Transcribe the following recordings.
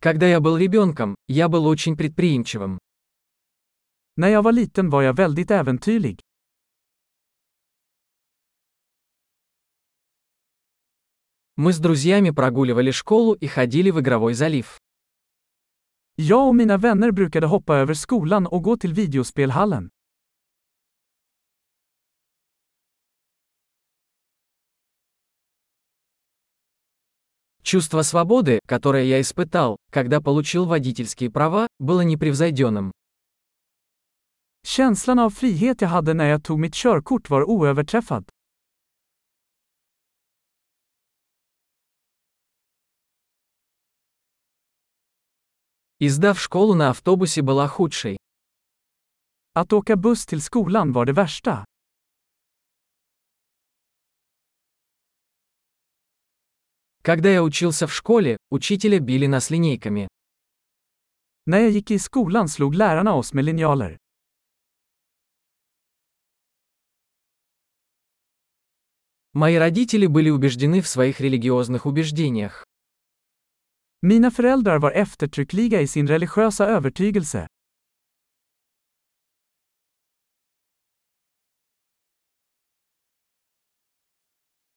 Когда я был ребенком, я был очень предприимчивым. När jag var liten var jag väldigt äventyrlig. Мы с друзьями прогуливали школу и ходили в игровой залив. Jag och mina vänner brukade hoppa över skolan och gå till videospelhallen. Чувство свободы, которое я испытал, когда получил водительские права, было непревзойденным. Känslan av frihet jag hade när jag tog mitt körkort var oöverträffad. Издав школу на автобусе была худшей. Att åka buss till skolan var det värsta. Когда я учился в школе, учителя били нас линейками. När jag gick i skolan slog lärarna oss med linjaler. Мои родители были убеждены в своих религиозных убеждениях. Mina föräldrar var eftertryckliga i sin religiösa övertygelse.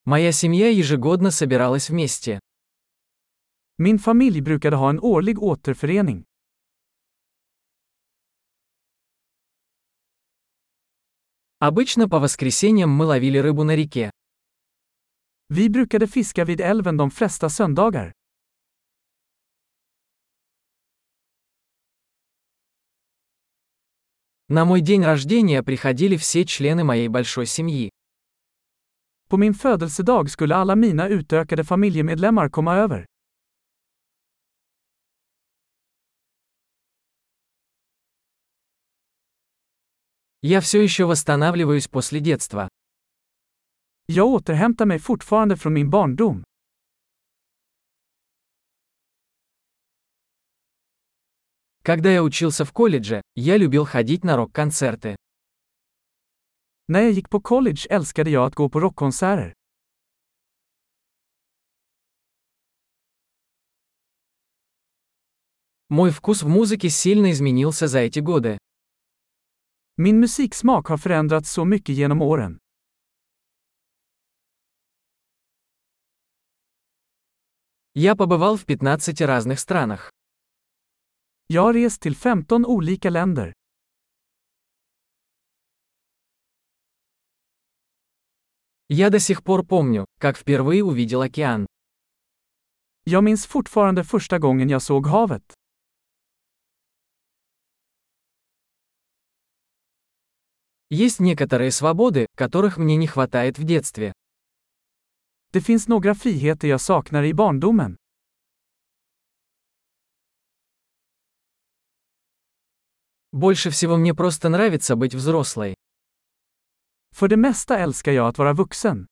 Моя семья ежегодно собиралась вместе. Min familj brukade ha en årlig återförening. Обычно по воскресеньям мы ловили рыбу на реке. Vi brukade fiska vid älven de flesta söndagar. На мой день рождения приходили все члены моей большой семьи. På min födelsedag skulle alla mina utökade familjemedlemmar komma över. Я все еще восстанавливаюсь после детства. Jag återhämtar mig fortfarande från min barndom. Когда я учился в колледже, я любил ходить на рок-концерты. När jag gick på college älskade jag att gå på rockkonserter. Мой вкус в музыке сильно изменился за эти годы. Min musiksmak har förändrats så mycket genom åren. Я побывал в 15 разных странах. Jag har rest till 15 olika länder. Я до сих пор помню, как впервые увидел океан. Jag minns fortfarande första gången jag såg havet. Есть некоторые свободы, которых мне не хватает в детстве. Det finns några friheter jag saknar i barndomen. Больше всего мне просто нравится быть взрослой. För det mesta älskar jag att vara vuxen.